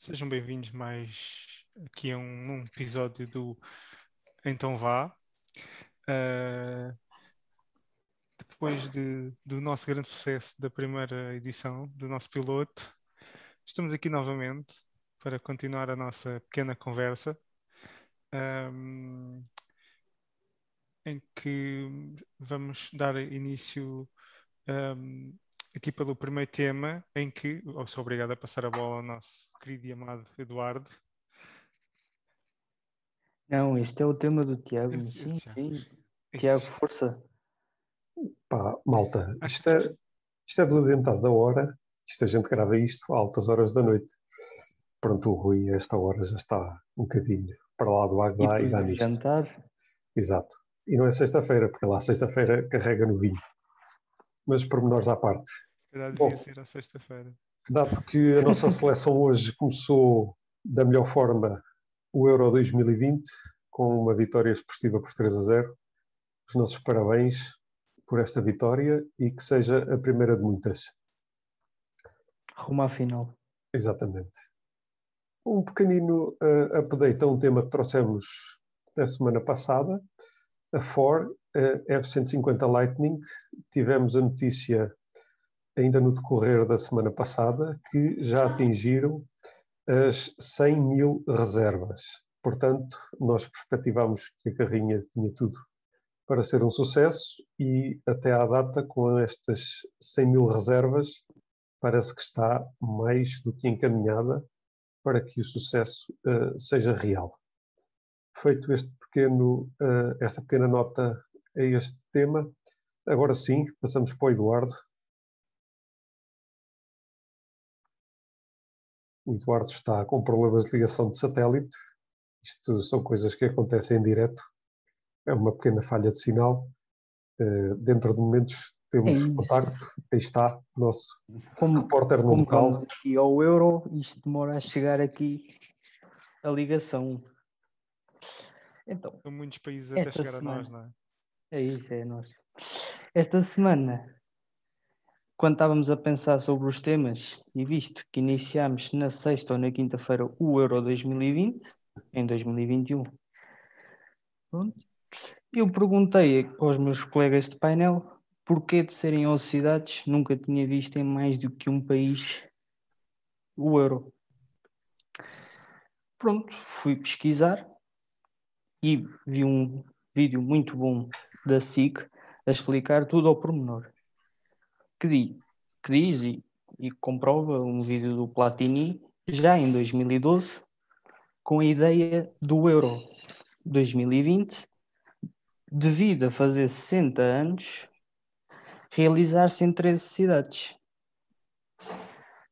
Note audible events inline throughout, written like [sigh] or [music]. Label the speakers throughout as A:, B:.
A: Sejam bem-vindos mais aqui a um, um episódio do Então Vá. Uh, depois de, do nosso grande sucesso da primeira edição, do nosso piloto, estamos aqui novamente para continuar a nossa pequena conversa. Um, em que vamos dar início um, aqui pelo primeiro tema, em que oh, sou obrigado a passar a bola ao nosso querido e amado Eduardo.
B: Não, este é o tema do Tiago. É, sim, é sim. Tiago, força.
C: Pá, malta, isto é, isto é do adiantado da hora. Isto a gente grava isto a altas horas da noite. Pronto, o Rui, a esta hora já está um bocadinho para lá do água e, e dá nisto.
B: jantar.
C: Exato. E não é sexta-feira, porque lá sexta-feira carrega no vinho. Mas pormenores à parte.
A: Calhar devia Bom, ser a sexta-feira.
C: Dado que a nossa [laughs] seleção hoje começou da melhor forma o Euro 2020, com uma vitória expressiva por 3 a 0, os nossos parabéns por esta vitória e que seja a primeira de muitas.
B: Rumo à final.
C: Exatamente. Um pequenino uh, update a um tema que trouxemos na semana passada, a Ford uh, F-150 Lightning. Tivemos a notícia ainda no decorrer da semana passada, que já atingiram as 100 mil reservas. Portanto, nós perspectivamos que a carrinha tinha tudo para ser um sucesso e até à data, com estas 100 mil reservas, parece que está mais do que encaminhada para que o sucesso uh, seja real. Feito este pequeno, uh, esta pequena nota a este tema, agora sim, passamos para o Eduardo, o Eduardo está com problemas de ligação de satélite. Isto são coisas que acontecem em direto. É uma pequena falha de sinal. Uh, dentro de momentos temos é contacto. Aí está o nosso como, repórter no
B: como
C: local.
B: aqui ao euro, isto demora a chegar aqui a ligação.
A: Então, São muitos países até chegar semana, a nós, não é? É
B: isso, é nós. Esta semana quando estávamos a pensar sobre os temas e visto que iniciámos na sexta ou na quinta-feira o Euro 2020, em 2021, pronto, eu perguntei aos meus colegas de painel porquê de serem 11 cidades, nunca tinha visto em mais do que um país o Euro. Pronto, fui pesquisar e vi um vídeo muito bom da SIC a explicar tudo ao pormenor que diz, que diz e, e comprova um vídeo do Platini já em 2012 com a ideia do Euro 2020 devido a fazer 60 anos realizar-se em 13 cidades.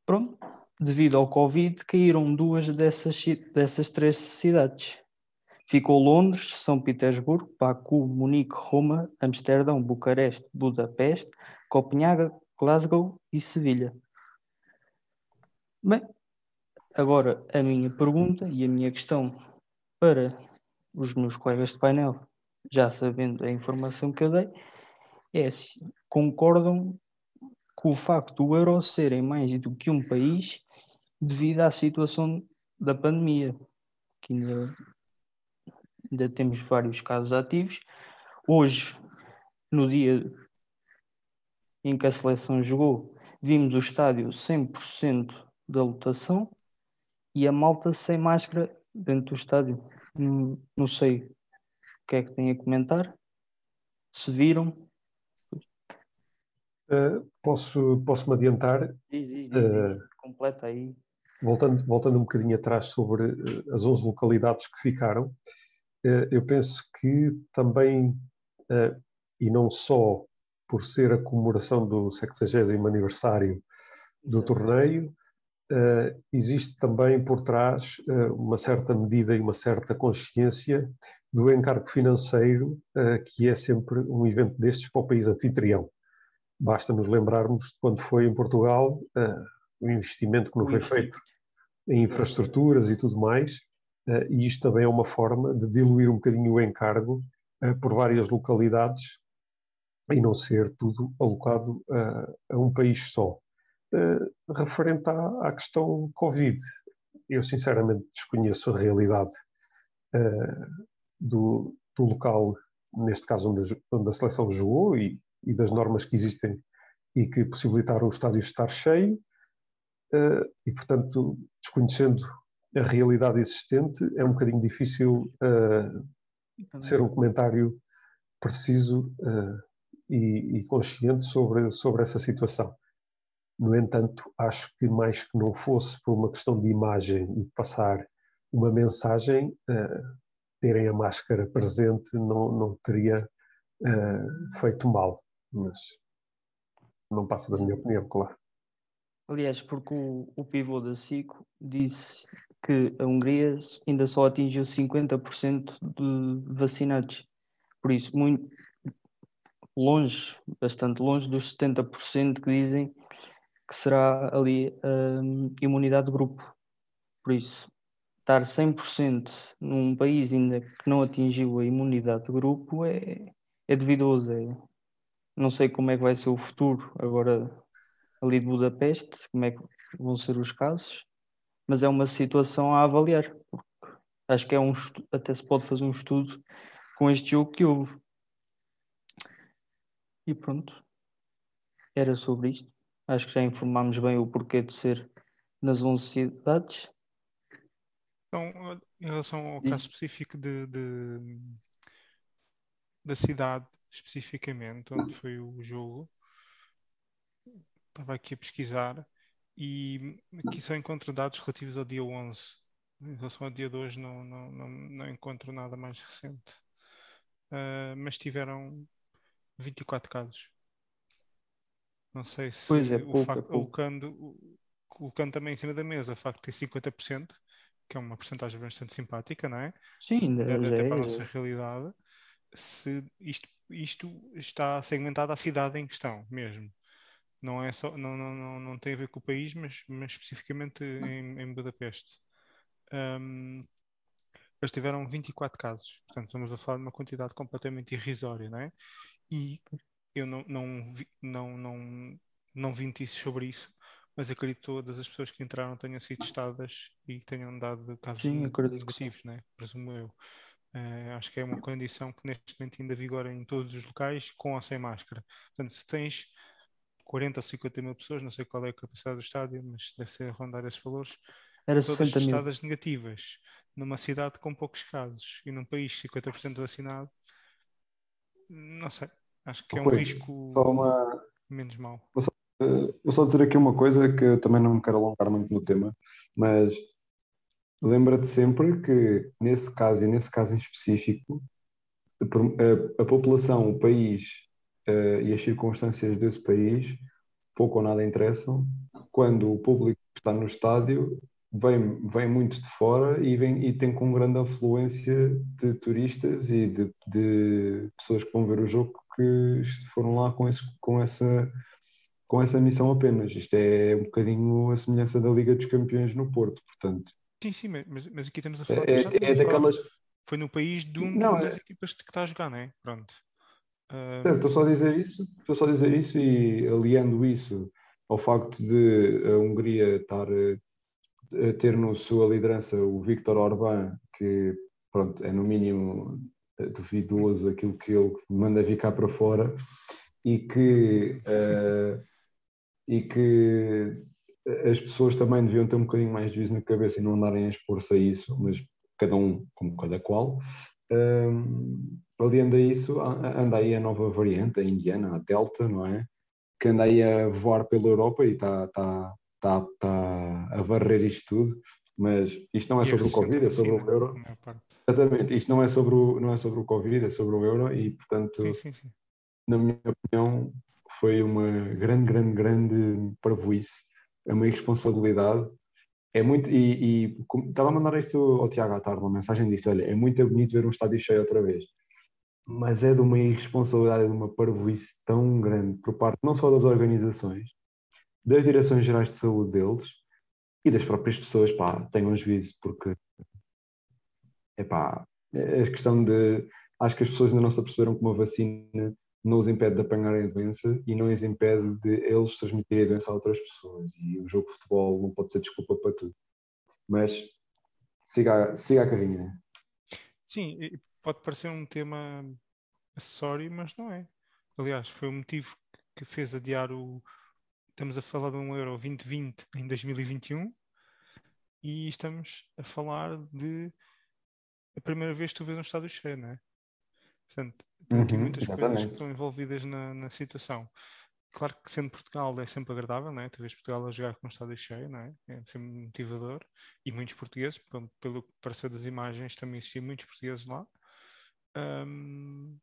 B: Pronto, devido ao Covid caíram duas dessas, dessas três cidades. Ficou Londres, São Petersburgo, Baku, Munique, Roma, Amsterdão, Bucareste, Budapeste, Copenhaga, Glasgow e Sevilha. Bem, agora a minha pergunta e a minha questão para os meus colegas de painel, já sabendo a informação que eu dei, é se concordam com o facto do euro ser em mais do que um país devido à situação da pandemia, que ainda, ainda temos vários casos ativos. Hoje, no dia em que a seleção jogou, vimos o estádio 100% da lotação e a malta sem máscara dentro do estádio. Não, não sei o que é que têm a comentar. Se viram.
C: Uh, posso, posso me adiantar?
B: Diz, diz, diz, uh, completa aí.
C: Voltando, voltando um bocadinho atrás sobre uh, as 11 localidades que ficaram, eu penso que também, e não só por ser a comemoração do 60 aniversário do torneio, uh, existe também por trás uma certa medida e uma certa consciência do encargo financeiro, que é sempre um evento destes para o país anfitrião. Basta nos lembrarmos de quando foi em Portugal o investimento que não foi feito em infraestruturas e tudo mais, e isto também é uma forma de diluir um bocadinho o encargo por várias localidades e não ser tudo alocado a, a um país só. Referente à, à, questão Covid, eu sinceramente desconheço a realidade do, do, local, neste caso onde a, onde a seleção jogou e, e, das normas que existem e que possibilitaram o estádio estar cheio, uh, e portanto, desconhecendo a realidade existente, é um bocadinho difícil uh, ser um comentário preciso e, e consciente sobre, sobre essa situação. No entanto, acho que mais que não fosse por uma questão de imagem e de passar uma mensagem, uh, terem a máscara presente não, não teria uh, feito mal. Mas não passa da minha opinião, claro.
B: Aliás, porque o, o pivô da SICO disse que a Hungria ainda só atingiu 50% de vacinados. Por isso, muito longe, bastante longe dos 70% que dizem que será ali um, imunidade de grupo. Por isso, estar 100% num país ainda que não atingiu a imunidade de grupo é, é duvidoso. É, não sei como é que vai ser o futuro agora ali de Budapeste, como é que vão ser os casos, mas é uma situação a avaliar. Porque acho que é um até se pode fazer um estudo com este jogo que houve. E pronto, era sobre isto. Acho que já informámos bem o porquê de ser nas 11 cidades.
A: Então, em relação ao caso específico de, de, da cidade, especificamente, onde foi o jogo, estava aqui a pesquisar e aqui só encontro dados relativos ao dia 11. Em relação ao dia de hoje, não, não, não, não encontro nada mais recente. Uh, mas tiveram 24 casos. Não sei se
B: pois é,
A: o
B: pouco,
A: facto,
B: é
A: colocando, colocando também em cima da mesa o facto de ter 50%, que é uma porcentagem bastante simpática, não é?
B: Sim,
A: até
B: é,
A: para a nossa realidade, se isto, isto está segmentado à cidade em questão mesmo. Não, é só, não, não, não, não tem a ver com o país, mas, mas especificamente em, em Budapeste. Um, eles tiveram 24 casos, portanto, estamos a falar de uma quantidade completamente irrisória, não é? E eu não, não, vi, não, não, não vi notícias sobre isso, mas acredito que todas as pessoas que entraram tenham sido testadas e tenham dado casos
B: sim,
A: negativos, né? presumo eu. Uh, acho que é uma condição que neste momento ainda vigora em todos os locais, com ou sem máscara. Portanto, se tens 40 ou 50 mil pessoas, não sei qual é a capacidade do estádio, mas deve ser rondar esses valores,
B: Era
A: todas
B: testadas
A: negativas, numa cidade com poucos casos e num país 50% vacinado, não sei, Acho que é um risco uma... menos mau.
D: Vou só, vou só dizer aqui uma coisa que eu também não me quero alongar muito no tema, mas lembra-te sempre que nesse caso e nesse caso em específico, a, a população, o país uh, e as circunstâncias desse país pouco ou nada interessam quando o público está no estádio vem, vem muito de fora e, vem, e tem com grande afluência de turistas e de, de pessoas que vão ver o jogo que foram lá com, esse, com, essa, com essa missão apenas. Isto é um bocadinho a semelhança da Liga dos Campeões no Porto, portanto.
A: Sim, sim, mas, mas aqui estamos a falar.
D: É, é daquelas.
A: Foi no país de um não, das é... equipas que está a jogar, não é? Pronto.
D: Certo, estou só a dizer isso, estou só a dizer isso e aliando isso ao facto de a Hungria estar a ter no sua liderança o Viktor Orbán, que pronto, é no mínimo duvidoso aquilo que ele manda vir cá para fora e que, uh, e que as pessoas também deviam ter um bocadinho mais de juízo na cabeça e não andarem a expor-se a isso, mas cada um como cada qual. Um, aliando a isso, anda aí a nova variante, a indiana, a Delta, não é? Que anda aí a voar pela Europa e está tá, tá, tá a varrer isto tudo. Mas isto não é sobre o Covid, é sobre o euro. Exatamente, isto não é sobre o, não é sobre o Covid, é sobre o euro e, portanto,
A: sim, sim, sim.
D: na minha opinião, foi uma grande, grande, grande parvoíce, é uma irresponsabilidade. É muito, e, e estava a mandar isto ao Tiago à tarde, uma mensagem disto: olha, é muito bonito ver um estádio cheio outra vez, mas é de uma irresponsabilidade, de uma parvoíce tão grande por parte não só das organizações, das direções gerais de saúde deles, e das próprias pessoas, pá, tenham juízo, porque é pá, é a questão de. Acho que as pessoas ainda não se aperceberam que uma vacina não os impede de apanharem a doença e não os impede de eles transmitirem a doença a outras pessoas. E o jogo de futebol não pode ser desculpa para tudo. Mas siga, siga a carrinha.
A: Sim, pode parecer um tema acessório, mas não é. Aliás, foi o motivo que fez adiar o. Estamos a falar de um Euro 2020 em 2021 e estamos a falar de a primeira vez que tu vês um estádio cheio, não é? Portanto, tem aqui
D: Uhum,
A: muitas coisas que
D: exatamente.
A: estão envolvidas na, na situação. Claro que sendo Portugal é sempre agradável, não é? Tu vês Portugal a jogar com um estádio cheio, não é? É sempre motivador. E muitos portugueses, pelo, pelo que pareceu das imagens, também existiam muitos portugueses lá. Ahm,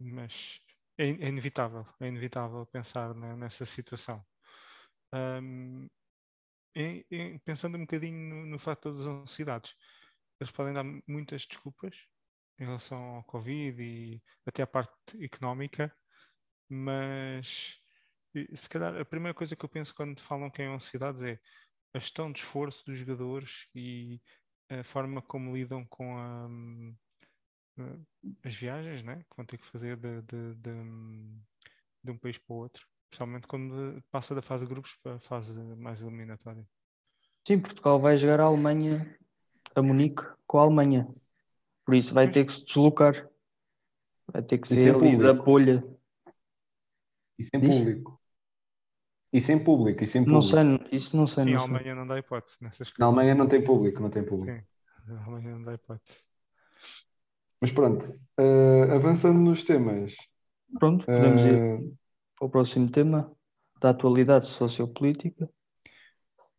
A: mas é, é inevitável, é inevitável pensar ne- nessa situação. Ahm, em- em- pensando um bocadinho no, no fator das ansiedades, eles podem dar muitas desculpas em relação ao Covid e até à parte económica, mas se calhar a primeira coisa que eu penso quando falam que é ansiedades é a gestão de esforço dos jogadores e a forma como lidam com a, hum, as viagens né, que vão ter que fazer de, de, de, de um país para o outro, especialmente quando passa da fase de grupos para a fase mais eliminatória.
B: Sim, Portugal vai jogar a Alemanha, a Munique, com a Alemanha. Por isso vai ter que se deslocar. Vai ter que ser
D: sem
B: ali da
D: público.
B: bolha.
D: E sem
B: Diz?
D: público. E sem público, e sem
B: Não
D: público.
B: sei, isso não sei.
A: Sim,
B: não
A: a
B: sei.
A: Alemanha não dá hipótese nessas
D: Na
A: coisas.
D: Alemanha não tem público, não tem público.
A: Sim, a Alemanha não dá hipótese.
D: Mas pronto, eh, avançando nos temas,
B: Pronto, podemos ir
D: eh,
B: para o próximo tema da atualidade sociopolítica.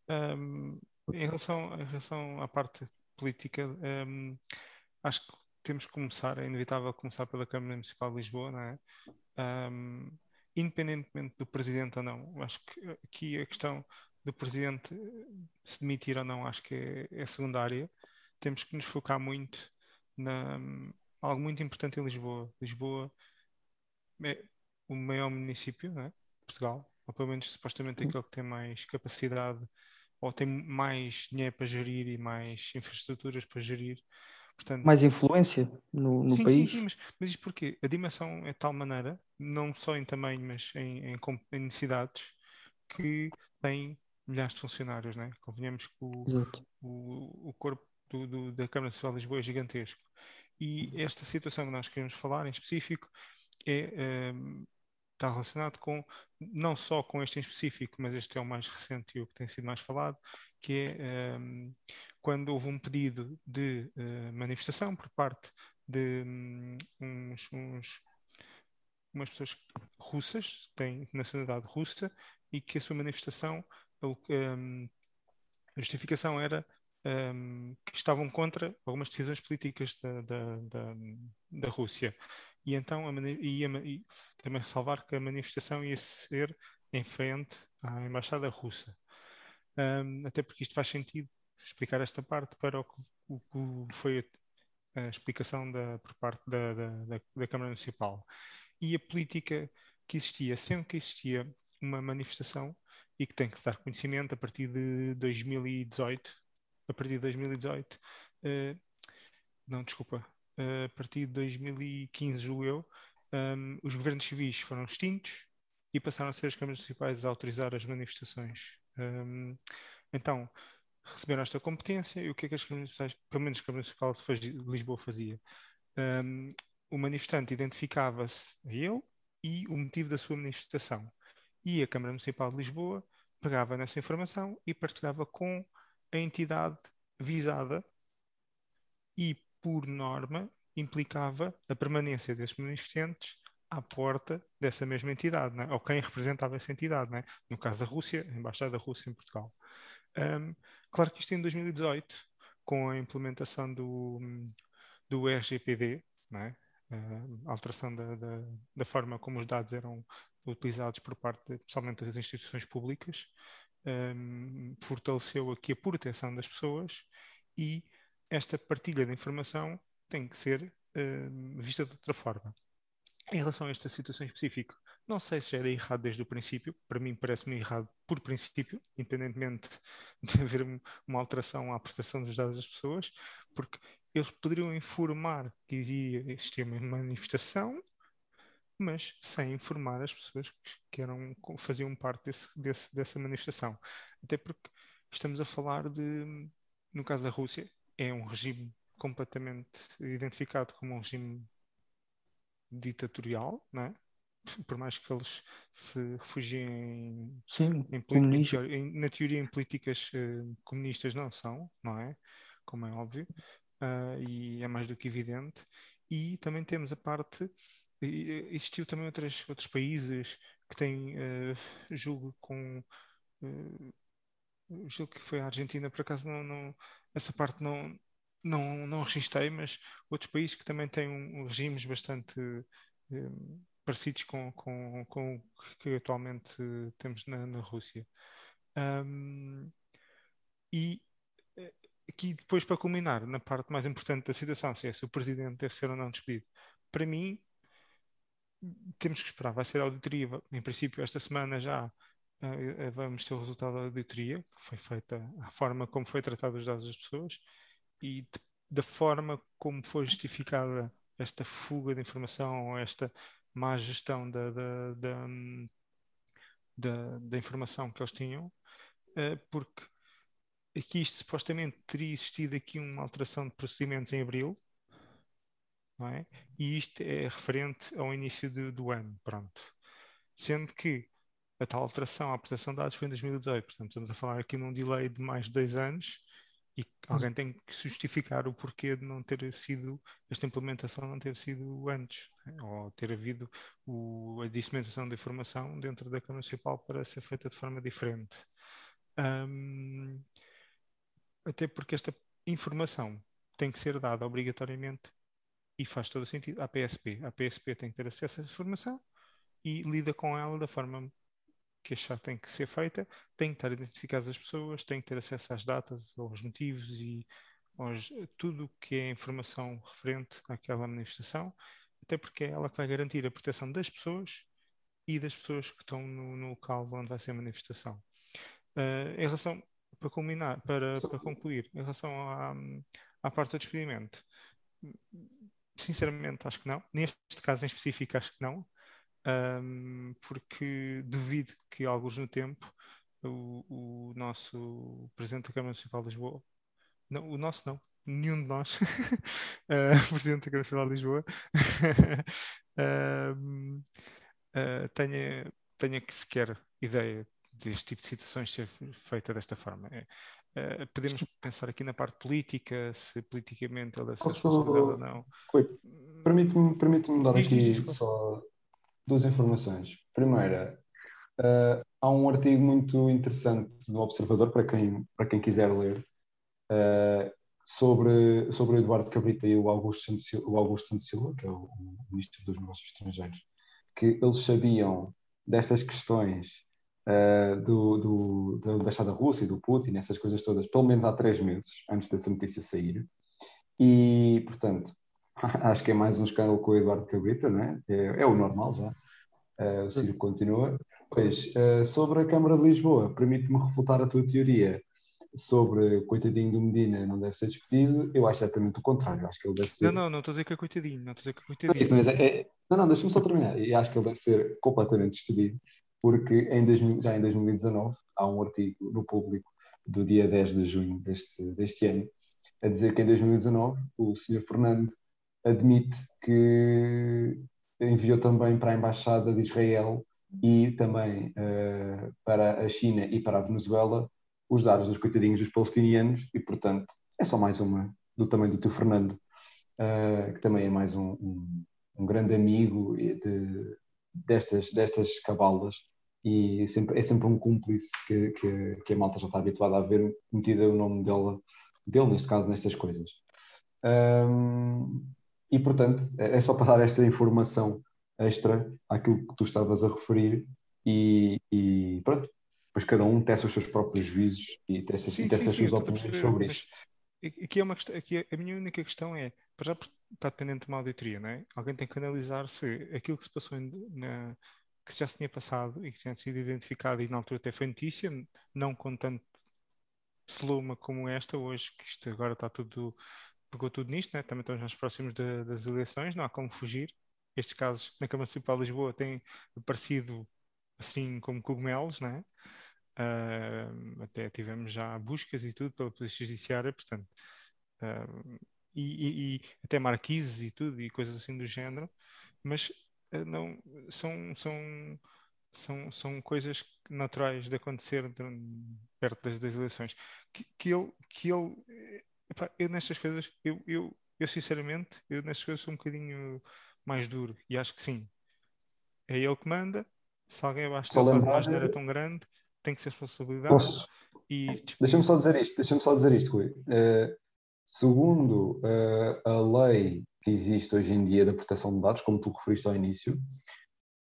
A: Um, em relação, em relação à parte política, um, acho que temos que começar, é inevitável começar pela Câmara Municipal de Lisboa, não é? Um, independentemente do presidente ou não, acho que aqui a questão do presidente se demitir ou não, acho que é, é secundária. Temos que nos focar muito na algo muito importante em Lisboa. Lisboa é o maior município, não é? de Portugal, ou pelo menos supostamente aquele que tem mais capacidade ou tem mais dinheiro para gerir e mais infraestruturas para gerir. Portanto,
B: Mais influência no, no
A: sim,
B: país.
A: sim, sim, mas, mas isto porquê? A dimensão é de tal maneira, não só em tamanho, mas em, em, em necessidades, que tem milhares de funcionários, né? Convenhamos que o, o, o corpo do, do- da Câmara Social de Lisboa é gigantesco. E esta situação que nós queremos falar em específico é, ehm, está relacionado com, não só com este em específico, mas este é o mais recente e o que tem sido mais falado, que é ehm, quando houve um pedido de eh, manifestação por parte de hum, uns, uns- umas pessoas russas, têm nacionalidade russa, e que a sua manifestação, hum, a justificação era hum, que estavam contra algumas decisões políticas da, da, da, da Rússia. E então a e a e também ressalvar que a manifestação ia ser em frente à Embaixada Russa. Um, até porque isto faz sentido explicar esta parte para o que, o foi a, a explicação da, por parte da, da, da- Câmara Municipal. E a política que existia, sempre que existia uma manifestação e que tem que se dar conhecimento a partir de 2018, a partir de 2018, eh, não, desculpa, eh, a partir de 2015, julgo eu, um, os governos civis foram extintos e passaram a ser as câmaras municipais a autorizar as manifestações. Um, então, receberam esta competência e o que é que as câmaras municipais, pelo menos a Câmara Municipal de Lisboa fazia? Um, o manifestante identificava-se a ele e o motivo da sua manifestação. E a Câmara Municipal de Lisboa pegava nessa informação e partilhava com a entidade visada e, por norma, implicava a permanência desses manifestantes à porta dessa mesma entidade, né? ou quem representava essa entidade, né? no caso da Rússia, a Embaixada da Rússia em Portugal. Um, claro que isto em 2018, com a implementação do, do RGPD, né? a alteração da, da, da forma como os dados eram utilizados por parte, principalmente das instituições públicas, um, fortaleceu aqui a proteção das pessoas e esta partilha de informação tem que ser uh, vista de outra forma. Em relação a esta situação específica, não sei se era errado desde o princípio, para mim parece-me errado por princípio, independentemente de [laughs] haver uma alteração à proteção dos dados das pessoas, porque eles poderiam informar que iria existir uma manifestação, mas sem informar as pessoas que eram, faziam parte desse, desse, dessa manifestação. Até porque estamos a falar de no caso da Rússia, é um regime completamente identificado como um regime ditatorial, não é? por mais que eles se refugiem
B: Sim,
A: em, em, na teoria em políticas uh, comunistas não são, não é? Como é óbvio, uh, e é mais do que evidente. E também temos a parte, existiu também outras, outros países que têm, uh, julgo com julgo que foi a Argentina, por acaso não, não essa parte não, não, não registrei, mas outros países que também têm um, regimes bastante um, parecidos com, com, com o que atualmente temos na, na Rússia. Um, e eh, aqui depois para culminar na parte mais importante da situação, se é se o presidente deve ser ou não despedido, para mim temos que esperar, vai ser a auditoria, em princípio esta semana já uh, vamos ter o resultado da auditoria, que foi feita a forma como foi tratado os dados das pessoas e de, da forma como foi justificada esta fuga de informação ou esta má gestão da, da, da, da, da informação que eles tinham, uh, porque aqui isto supostamente teria existido aqui uma alteração de procedimentos em abril, não é? E isto é referente ao início de, do ano, pronto. Sendo que a tal alteração à proteção de dados foi em 2018, portanto estamos a falar aqui num delay de mais de dois anos e alguém tem que justificar o porquê de não ter sido, esta implementação não ter sido antes, né? ou ter havido o, a disseminação da informação dentro da Câmara Municipal para ser feita de forma diferente. Um, até porque esta informação tem que ser dada obrigatoriamente e faz todo sentido à PSP. A PSP tem que ter acesso a essa informação e lida com ela da forma que achar tem que ser feita, tem que estar identificadas as pessoas, tem que ter acesso às datas, aos motivos e aos, tudo que é informação referente àquela manifestação, até porque é ela que vai garantir a proteção das pessoas e das pessoas que estão no, no local onde vai ser a manifestação. Uh, em relação, para culminar, para, para concluir, em relação à, à parte do despedimento, sinceramente acho que não. Neste caso em específico acho que não um, porque duvido que alguns no tempo o, o, nosso Presidente da Câmara Municipal de Lisboa, não, o nosso não, nenhum de nós, [laughs] uh, Presidente da Câmara Municipal de Lisboa, [laughs] uh, tenha, tenha que sequer ideia deste tipo de situações ser feita desta forma. Uh, podemos pensar aqui na parte política, se politicamente ela é responsabilizada ou não.
D: Permite-me permite dar aqui só duas informações. Primeira, uh, há um artigo muito interessante no Observador, para quem, para quem quiser ler, uh, sobre, sobre o Eduardo Cabrita e o Augusto, Santos, o Augusto Santos Silva, que é o, o Ministro dos Negócios Estrangeiros, que eles sabiam destas questões uh, do, do, da embaixada russa e do Putin, essas coisas todas, pelo menos há três meses, antes dessa notícia sair. E, portanto, [laughs] acho que é mais um escândalo com o Eduardo Cabrita, não é? É, é o normal já. Uh, o circo continua. Pois, uh, sobre a Câmara de Lisboa, permite-me refutar a tua teoria sobre o coitadinho do Medina não deve ser despedido. Eu acho exatamente o contrário. Acho que ele deve ser.
A: Não, não, não estou a dizer que é coitadinho. Não estou a dizer que é coitadinho.
D: Não, isso, é, é... não, não deixa-me só terminar. E acho que ele deve ser completamente despedido, porque em 2000, já em 2019 há um artigo no público do dia 10 de junho deste, deste ano a dizer que em 2019 o Sr. Fernando admite que enviou também para a Embaixada de Israel e também uh, para a China e para a Venezuela os dados dos coitadinhos dos palestinianos e, portanto, é só mais uma do tamanho do teu Fernando, uh, que também é mais um, um, um grande amigo de, destas, destas cabalas e é sempre, é sempre um cúmplice que, que, que, a malta já está habituada a ver metida o nome dela, dele, neste caso, nestas coisas. Um, e, portanto, é, é só passar esta informação extra àquilo que tu estavas a referir e, e pronto, depois cada um testa os seus próprios juízos e testa, sim, testa sim, as suas opiniões sobre isso.
A: Aqui, é uma questão, aqui a minha única questão é, para já está dependente de uma auditoria, não é? Alguém tem que analisar se aquilo que se passou na, que já se tinha passado e que tinha sido identificado e na altura até foi notícia, não com tanto celuma como esta hoje, que isto agora está tudo pegou tudo nisto, né? também estamos mais próximos de, das eleições, não há como fugir. Estes casos na Câmara Municipal de Lisboa têm aparecido assim como cogumelos, né? Uh, até tivemos já buscas e tudo pela Polícia Judiciária, portanto, uh, e, e, e, até marquises e tudo, e coisas assim do género, mas uh, não são, são, são, são coisas naturais de acontecer perto das, das eleições. Que, que ele, que ele epá, eu nestas coisas, eu, eu, eu sinceramente, eu nestas coisas sou um bocadinho mais duro, e acho que sim, é ele que manda. Se alguém abaixo dele faz uma tão grande, tem que ser responsabilidade. Posso...
D: E... Deixa-me só dizer isto, deixa-me só dizer isto, Rui. Uh, segundo uh, a lei que existe hoje em dia da proteção de dados, como tu referiste ao início,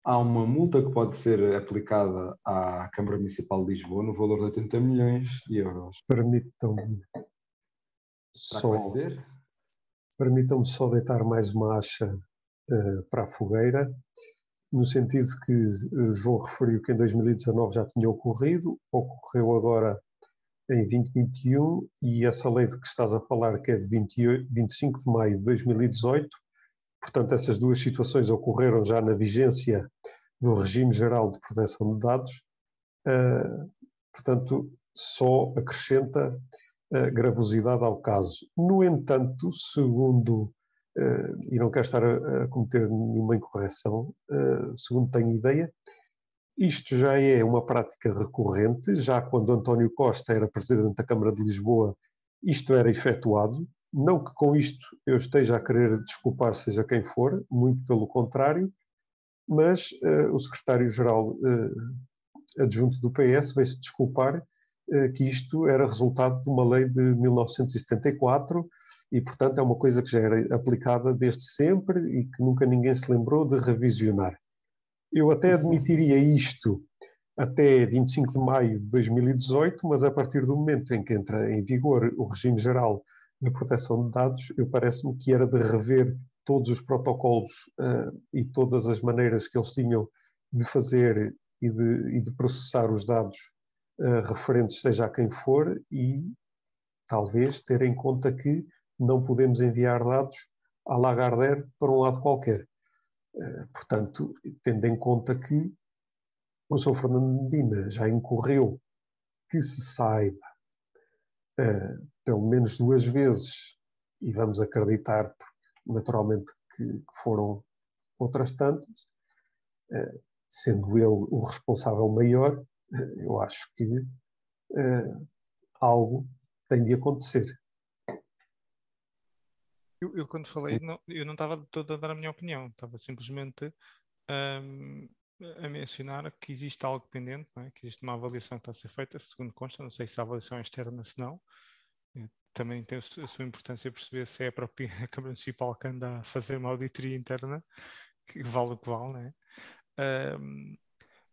D: há uma multa que pode ser aplicada à Câmara Municipal de Lisboa no valor de 80 milhões de euros.
C: Permitam-me só, permitam-me só deitar mais uma acha uh, para a fogueira no sentido que uh, João referiu que em 2019 já tinha ocorrido, ocorreu agora em 2021 e essa lei de que estás a falar, que é de 28, 25 de maio de 2018, portanto, essas duas situações ocorreram já na vigência do regime geral de proteção de dados, uh, portanto, só acrescenta uh, gravosidade ao caso. No entanto, segundo e não quero estar a, a cometer nenhuma incorreção, uh, segundo tenho ideia, isto já é uma prática recorrente, já quando António Costa era presidente da Câmara de Lisboa, isto era efetuado. Não que com isto eu esteja a querer desculpar seja quem for, muito pelo contrário, mas uh, o secretário-geral adjunto do PS veio-se desculpar que isto era resultado de uma lei de 1974 e, portanto, é uma coisa que já era aplicada desde sempre e que nunca ninguém se lembrou de revisionar. Eu até admitiria isto até 25 de maio de 2018, mas a partir do momento em que entra em vigor o regime geral de proteção de dados, eu parece-me que era de rever todos os protocolos uh, e todas as maneiras que eles tinham de fazer e de, e de processar os dados uh, referentes, seja a quem for, e talvez ter em conta que não podemos enviar dados à Lagardère para um lado qualquer. Eh, portanto, tendo em conta que o Sr. Fernando Medina já incorreu, que se saiba, eh, pelo menos duas vezes, e vamos acreditar, naturalmente, que foram outras tantas, eh, sendo ele o responsável maior, eu acho que algo tem de acontecer.
A: Eu, eu quando falei, não, eu não estava toda a dar a minha opinião, estava simplesmente um, a mencionar que existe algo pendente, é? que existe uma avaliação que está a ser feita, segundo consta, não sei se a avaliação é externa, se não. Também tem a sua importância perceber se é a própria [laughs] Câmara Municipal que anda a fazer uma auditoria interna, que vale o que vale, não é? Um,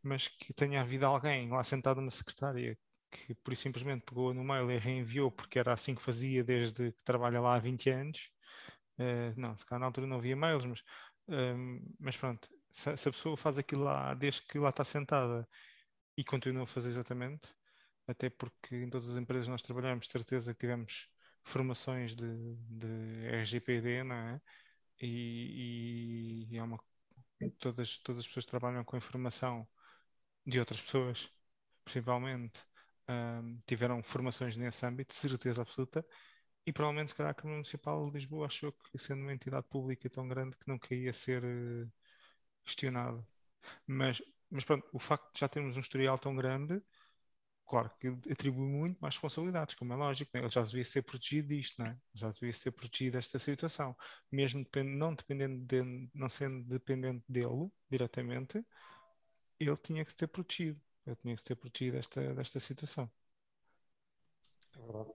A: mas que tenha havido alguém lá sentado na secretária que por simplesmente pegou no mail e reenviou porque era assim que fazia desde que trabalha lá há 20 anos Uh, não, se calhar na altura não havia mails, mas, uh, mas pronto, se, se, a pessoa faz aquilo lá desde que lá está sentada e continua a fazer exatamente, até porque em todas as empresas nós trabalhamos, certeza que tivemos formações de, de RGPD, não é? E, e, é uma, todas, todas as pessoas trabalham com informação de outras pessoas, principalmente, um, tiveram formações nesse âmbito, certeza absoluta, e provavelmente, se calhar, a Câmara Municipal de Lisboa achou que, sendo uma entidade pública tão grande, que nunca ia ser questionado. Mas, mas pronto, o facto de já termos um historial tão grande, claro que atribui muito mais responsabilidades, como é lógico. Né? Ele já devia ser protegido disto, não é? Já devia ser protegido desta situação. Mesmo depend não, dependendo de, não sendo dependente dele diretamente, ele tinha que ser protegido. Ele tinha que ser protegido desta, desta situação.
C: É verdade.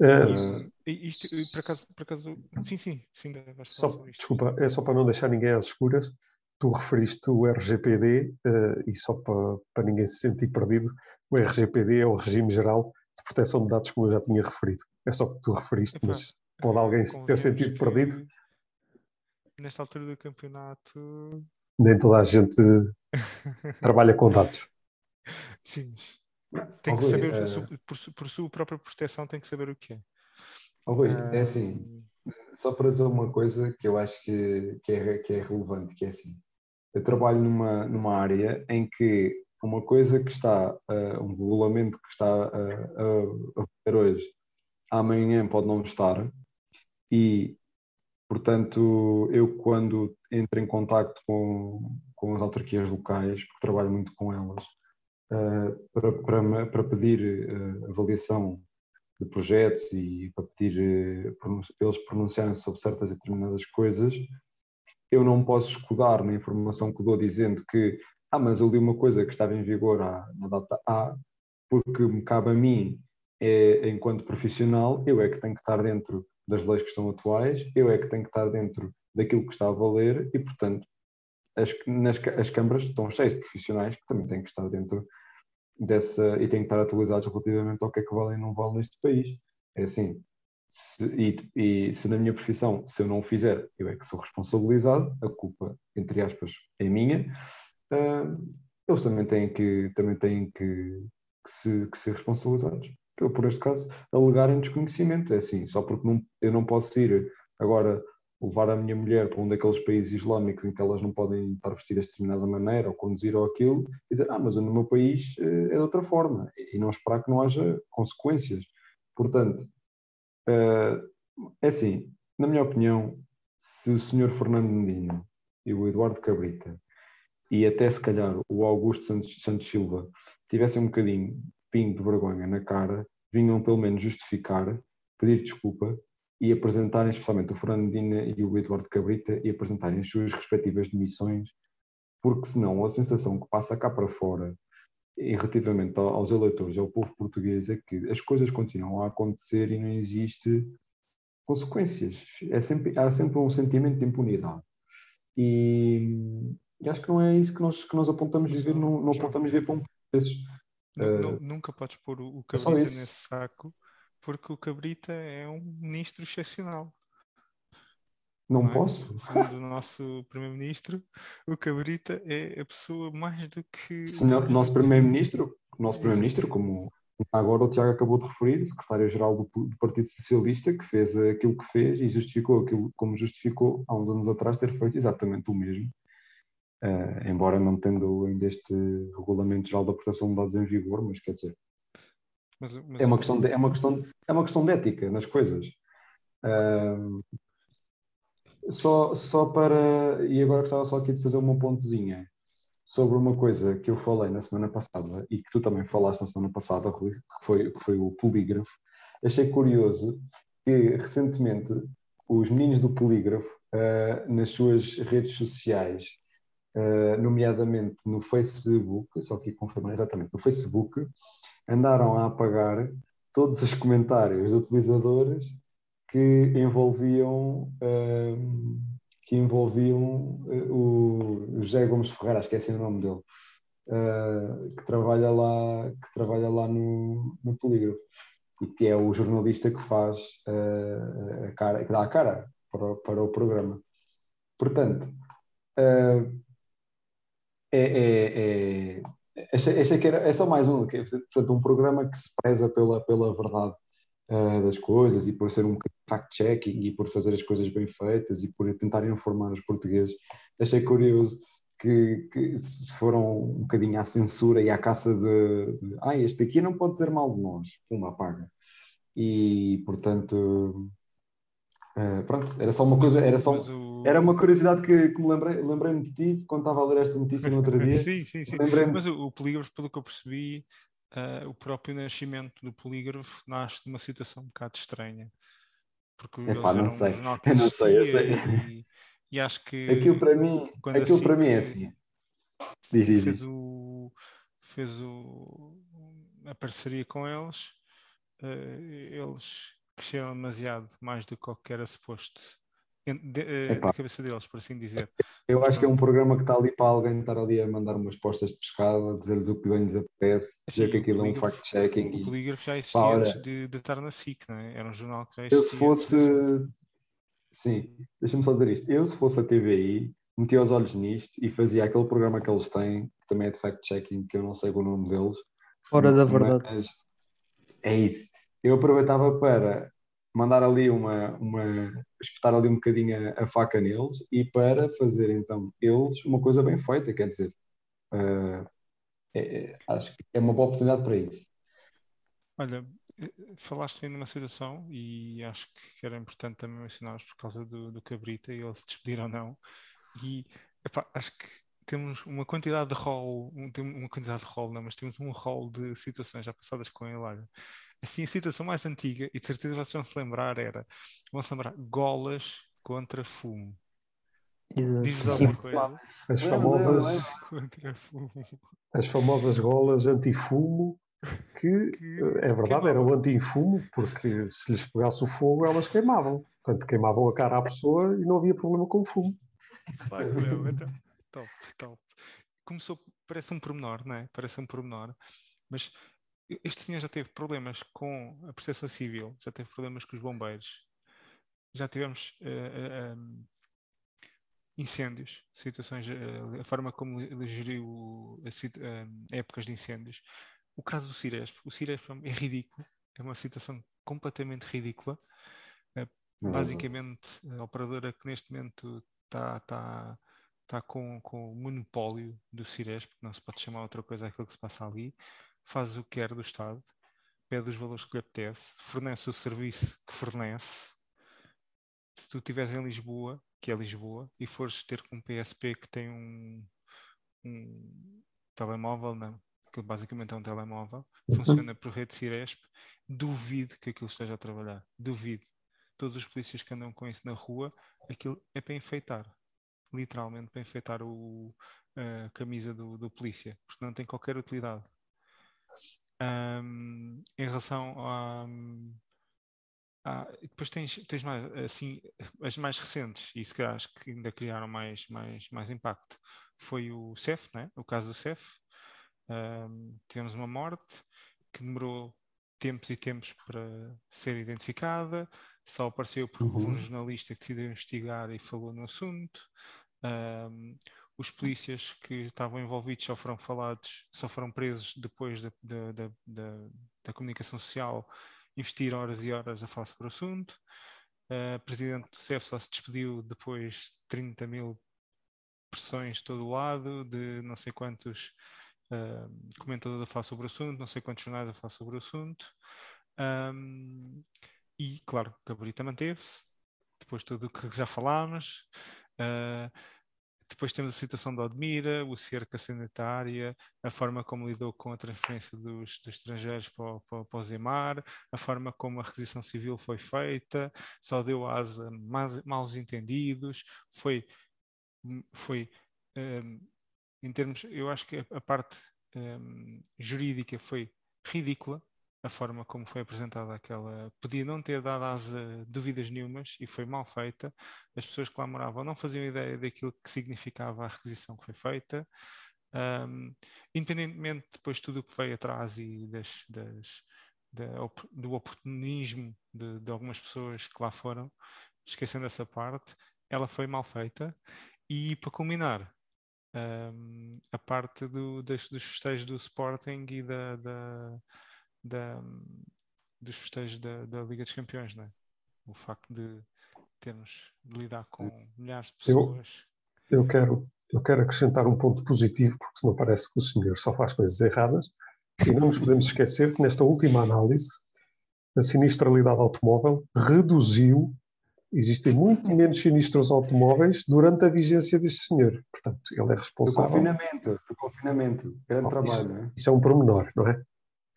A: Uh, isto, por, acaso, por acaso, sim, sim, sim
C: só, desculpa, é só para não deixar ninguém às escuras. Tu referiste o RGPD uh, eh, e só para, para ninguém se sentir perdido, o RGPD é o Regime Geral de Proteção de Dados, como eu já tinha referido. É só que tu referiste, mas pode alguém ter sentido perdido?
A: Nesta altura do campeonato.
C: Nem toda a gente [laughs] trabalha com dados.
A: Sim, tem que saber, uh... por, por sua própria proteção, tem que saber o que é.
D: Oh, Rui, uh... é assim, só para dizer uma coisa que eu acho que, que, é, que é relevante, que é assim, eu trabalho numa, numa área em que uma coisa que está, uh, um regulamento que está uh, a fazer hoje, amanhã pode não estar, e, portanto, eu quando entro em contato com, com as autarquias locais, porque trabalho muito com elas, para, para, para pedir avaliação de projetos e para pedir para eles pronunciarem sobre certas e determinadas coisas, eu não posso escudar na informação que dou dizendo que ah, mas eu li uma coisa que estava em vigor à, na data A, porque me cabe a mim, é, enquanto profissional, eu é que tenho que estar dentro das leis que estão atuais, eu é que tenho que estar dentro daquilo que está a valer e, portanto, as, nas, as câmaras estão cheias de profissionais que também têm que estar dentro dessa e têm que estar atualizados relativamente ao que é que vale e não vale neste país. É assim, se, e, e, se na minha profissão, se eu não o fizer, eu é que sou responsabilizado, a culpa, entre aspas, é minha, uh, eles também têm que, também têm que, que, se, que ser responsabilizados. Por, este caso, alegarem desconhecimento. É assim, só porque não, eu não posso ir agora levar a minha mulher para um daqueles países islâmicos em que elas não podem estar vestidas de determinada maneira ou conduzir ou aquilo, e dizer, ah, mas no meu país eh, é de outra forma, e não esperar que não haja consequências. Portanto, Uh, é assim, na minha opinião, se o senhor Fernando Medina e o Eduardo Cabrita e até se calhar o Augusto Santos, Santos Silva tivessem um bocadinho pingo de vergonha na cara, vinham pelo menos justificar, pedir desculpa e apresentarem, especialmente o Fernando Medina e o Eduardo Cabrita, e apresentarem as suas respectivas demissões, porque senão a sensação que passa cá para fora e relativamente aos eleitores, ao povo português, é que as coisas continuam a acontecer e não existe consequências. É sempre, há sempre um sentimento de impunidade. E, e acho que não é isso que nós, que nós apontamos viver, não, não apontamos viver para um desses.
A: Uh, nunca podes pôr o, o é Cabrita é nesse saco, porque o Cabrita é um ministro excepcional.
D: Não, não é? posso.
A: Segundo o nosso Primeiro-Ministro, o Cabrita é a pessoa mais do que.
D: Senhor, nosso Primeiro-Ministro, nosso Primeiro-Ministro, como agora o Tiago acabou de referir, secretário-geral do, do, Partido Socialista, que fez aquilo que fez e justificou aquilo como justificou há uns anos atrás ter feito exatamente o mesmo. Uh, embora não tendo ainda este Regulamento Geral da Proteção de Dados em vigor, mas quer dizer. Mas, mas... É, uma questão de, é, uma questão, é uma questão de ética nas coisas. Uh, só, só para. E agora gostava só aqui de fazer uma pontezinha sobre uma coisa que eu falei na semana passada e que tu também falaste na semana passada, Rui, que foi, que foi o polígrafo. Achei curioso que recentemente os meninos do polígrafo, uh, nas suas redes sociais, uh, nomeadamente no Facebook, só que confirmar exatamente, no Facebook, andaram a apagar todos os comentários de utilizadores que envolviam uh, que envolviam uh, o José Gomes Ferreira, esqueci o nome dele, uh, que trabalha lá, que trabalha lá no, no Polígrafo e que é o jornalista que faz uh, a cara, que dá a cara para, para o programa. Portanto, é, é, é, achei, achei que era, é só mais um, que é, portanto, um programa que se preza pela, pela verdade uh, das coisas e por ser um fact-checking e por fazer as coisas bem feitas e por tentar informar os portugueses. Achei curioso que, que se foram um bocadinho à censura e à caça de, de ah, este aqui não pode dizer mal de nós, uma apaga. E, portanto, Uh, pronto, era só uma coisa, era só o... era uma curiosidade que, que me lembrei, lembrei-me de ti quando estava a ler esta notícia no outro [laughs] dia.
A: sim, sim, sim. Mas o, o polígrafo, pelo que eu percebi, uh, o próprio nascimento do polígrafo nasce de uma situação um bocado estranha.
D: Porque Epá, não sei, um [laughs] eu não sei, eu sei.
A: E, e, acho que
D: aquilo para mim, aquilo para mim é assim.
A: Diz, diz, fez, O, fez o, a parceria com eles, uh, eles cresceram demasiado mais do que qualquer era suposto de, uh, da cabeça deles, por assim dizer.
D: Eu acho que é um programa que está ali para alguém estar ali a mandar umas postas de pescado, dizer-lhes o que bem lhes apetece, dizer Sim, que aquilo é um fact-checking.
A: O polígrafo já existia Para, antes de, de, estar na SIC, não é? Era um jornal que já existia.
D: Eu se fosse. Sim, deixa-me só dizer isto. Eu, se fosse a TVI, metia os olhos nisto e fazia aquele programa que eles têm, que também é de fact-checking, que eu não sei o nome deles.
B: Fora da verdade.
D: É isso. Eu aproveitava para mandar ali uma, uma espetar ali um bocadinho a, a, faca neles e para fazer então eles uma coisa bem feita, quer dizer, uh, é, é, acho que é uma boa oportunidade para isso.
A: Olha, eh, falaste numa situação e acho que era importante também mencionar por causa do, do Cabrita e ele se despedir ou não. E epá, acho que temos uma quantidade de rol, um, uma quantidade de rol, não, mas temos um rol de situações já passadas com ele. Olha. Assim, a situação mais antiga, e de certeza vocês vão se lembrar, era, vão se lembrar, golas contra fumo. Diz-vos alguma [laughs] coisa?
C: As famosas, as famosas golas anti-fumo, que, que é verdade, eram anti-fumo, porque se lhes pegasse o fogo, elas queimavam. Portanto, queimavam a cara à pessoa e não havia problema com o fumo.
A: Claro, não, então, top, top. Começou, parece um pormenor, não é? Parece um pormenor, mas este senhor já teve problemas com a proteção civil, já teve problemas com os bombeiros, já tivemos uh, uh, um, incêndios, situações, uh, a forma como ele geriu épocas de incêndios. O caso do Ciresp, o Ciresp é ridículo, é uma situação completamente ridícula. basicamente, a operadora que neste momento está tá, tá com, com o monopólio do Ciresp, não se pode chamar outra coisa aquilo que se passa ali, faz o que quer do Estado, pede os valores que lhe apetece, fornece o serviço que fornece. Se tu estiveres em Lisboa, que é Lisboa, e fores ter com um PSP que tem um, um telemóvel, não, que basicamente é um telemóvel, uhum. funciona por rede Ciresp, duvido que aquilo esteja a trabalhar. Duvido. Todos os polícias que andam com isso na rua, aquilo é para enfeitar. Literalmente para enfeitar o, a camisa do, do polícia, porque não tem qualquer utilidade. Um, em relação a. Ah, depois tens, tens mais, assim, as mais recentes, e se acho que ainda criaram mais, mais, mais impacto, foi o CEF, né? o caso do CEF. Um, tivemos uma morte que demorou tempos e tempos para ser identificada, só apareceu porque uhum. um jornalista que decidiu investigar e falou no assunto. Um, os polícias que estavam envolvidos só foram falados, só foram presos depois da, da, da, da comunicação social investir horas e horas a falar sobre o assunto. Uh, o presidente do CEF só se despediu depois de 30 mil pressões de todo o lado, de não sei quantos uh, comentadores a falar sobre o assunto, não sei quantos jornais a falar sobre o assunto. Um, e, claro, Cabrita manteve-se, depois de tudo o que já falámos. Uh, depois temos a situação da Odmira, o cerca sanitária, a forma como lidou com a transferência dos, dos estrangeiros para, para, para o Zemar, a forma como a requisição civil foi feita, só deu asa a maus entendidos, foi, foi um, em termos, eu acho que a, a parte um, jurídica foi ridícula, a forma como foi apresentada aquela. Podia não ter dado as dúvidas nenhumas e foi mal feita. As pessoas que lá moravam não faziam ideia daquilo que significava a requisição que foi feita. Um, independentemente depois de tudo o que veio atrás e das, das, da, do oportunismo de, de, algumas pessoas que lá foram, esquecendo essa parte, ela foi mal feita. E para culminar, um, a parte do, das, dos festejos do Sporting e da, da da, dos festejos da, da, Liga dos Campeões, não é? O facto de termos de lidar com milhares de pessoas.
C: Eu, eu, quero, eu quero acrescentar um ponto positivo, porque senão parece que o senhor só faz coisas erradas, e não nos podemos esquecer que nesta última análise a sinistralidade automóvel reduziu existem muito menos sinistros automóveis durante a vigência deste senhor. Portanto, ele é responsável.
D: Do confinamento, do confinamento. Grande trabalho,
C: isso,
D: não é?
C: Isso é um pormenor, não é?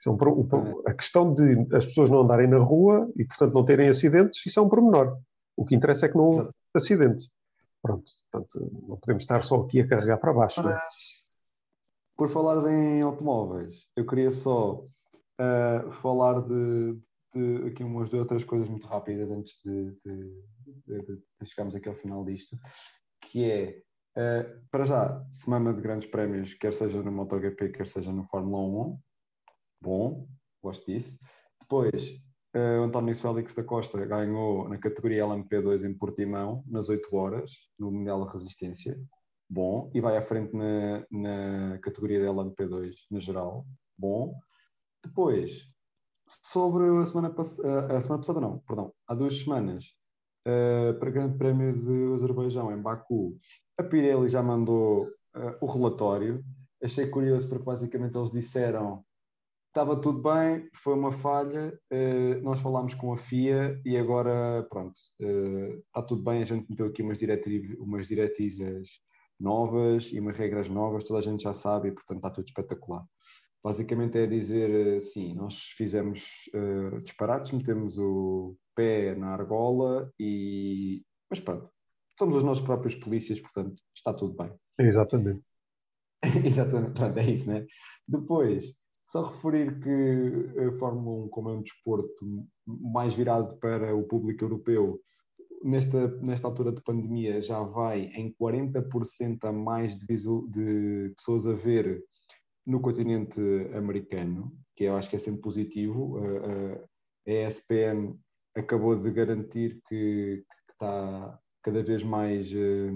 C: É um, o, a questão de as pessoas não andarem na rua e, portanto, não terem acidentes, isso é um pormenor. O que interessa é que não houve acidentes. Pronto, portanto, não podemos estar só aqui a carregar para baixo. Mas,
D: por falares em automóveis, eu queria só uh, falar de, de, aqui umas de outras coisas muito rápidas antes de, de, de chegarmos aqui ao final disto, que é Uh, para já, semana de grandes prémios, quer seja no MotoGP, quer seja no Fórmula 1 bom, gosto disso. Depois, uh, António Félix da Costa ganhou na categoria LMP2 em Portimão, nas 8 horas, no Mundial de Resistência, bom, e vai à frente na, na categoria da LMP2 na geral, bom. Depois, sobre a semana, passada, a semana passada, não, perdão, há duas semanas, uh, para o Grande Prémio de Azerbaijão, em Baku, a Pirelli já mandou uh, o relatório achei curioso porque basicamente eles disseram estava tudo bem, foi uma falha, uh, nós falámos com a FIA e agora, pronto, uh, está tudo bem, a gente meteu aqui umas, umas diretrizes novas e umas regras novas, toda a gente já sabe e, portanto, está tudo espetacular. Basicamente é dizer, uh, sim, nós fizemos disparates, metemos o pé na argola e... Mas pronto, somos os nossos próprios polícias, portanto, está tudo bem.
C: Exatamente. [laughs]
D: Exatamente, pronto, é isso, né? Depois, só referir que a Fórmula 1, como é um desporto mais virado para o público europeu, nesta, nesta altura de pandemia já vai em 40% a mais de, de, pessoas a ver no continente americano, que eu acho que é sempre positivo. A, a ESPN acabou de garantir que, que está cada vez mais uh,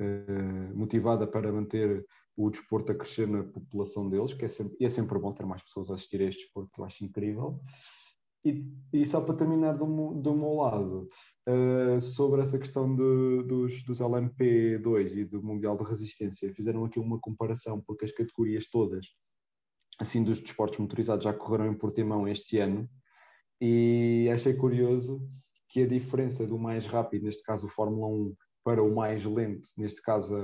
D: uh, motivada para manter o desporto a crescer na população deles, que é sempre, é sempre bom ter mais pessoas a assistir a este desporto, que eu acho incrível. E, e só para terminar do, do meu lado, uh, sobre essa questão de, dos, dos LMP2 e do Mundial de Resistência, fizeram aqui uma comparação, porque as categorias todas, assim, dos desportos motorizados já correram em Portimão este ano, e achei curioso que a diferença do mais rápido, neste caso o Fórmula 1, para o mais lento, neste caso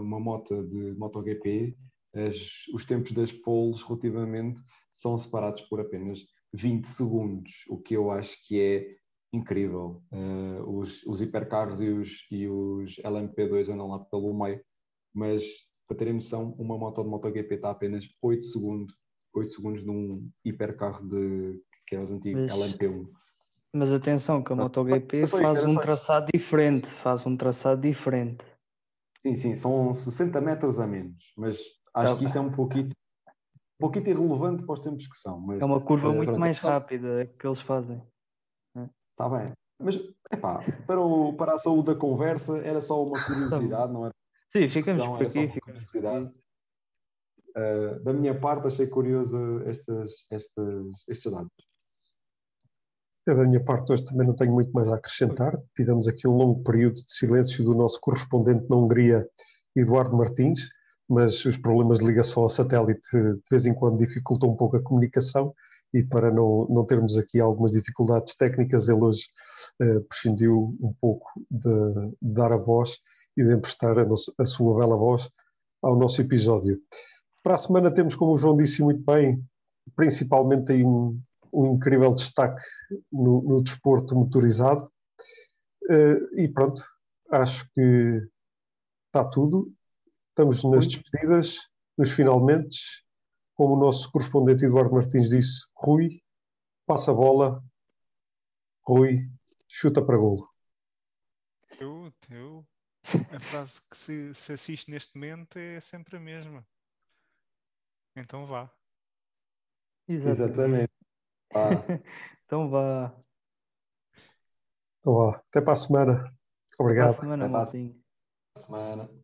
D: uma moto de MotoGP, as, os tempos das poles relativamente são separados por apenas 20 segundos, o que eu acho que é incrível. Uh, os, os, hipercarros e os, e os LMP2 andam lá pelo meio, mas para terem noção, uma moto de MotoGP está apenas 8 segundos, 8 segundos num hipercarro de, que é os antigos mas, LMP1.
B: Mas atenção que a MotoGP faz um traçado diferente, faz um traçado diferente.
D: Sim, sim, são 60 metros a menos, mas acho tá que isso é um pouquinho, um pouquinho irrelevante para os tempos que são. Mas,
B: é uma curva uh, muito mais rápida que eles fazem.
D: Está bem, mas epá, para, o, para a saúde da conversa era só uma [laughs] curiosidade, não era?
B: Sim, ficamos por aqui. Curiosidade.
D: Uh, da minha parte, achei curioso estes, estes, estes dados.
C: Eu, da minha parte, hoje também não tenho muito mais a acrescentar. Tivemos aqui um longo período de silêncio do nosso correspondente na Hungria, Eduardo Martins, mas os problemas de ligação ao satélite de vez em quando dificultam um pouco a comunicação e para não, não termos aqui algumas dificuldades técnicas, ele hoje eh, prescindiu um pouco de, de, dar a voz e de emprestar a, a sua bela voz ao nosso episódio. Para a semana temos, como o João disse muito bem, principalmente aí um, um incrível destaque no, no desporto motorizado. Uh, e pronto, acho que está tudo. Estamos nas despedidas, nos finalmente. Como o nosso correspondente Eduardo Martins disse, Rui, passa a bola. Rui, chuta para golo.
A: Eu, eu, a frase que se, se assiste neste momento é sempre a mesma. Então vá.
D: Exatamente.
B: Ah. [laughs] então vá.
C: Então vá. Até para a semana. Obrigado.
B: Até para a semana, Até para a semana.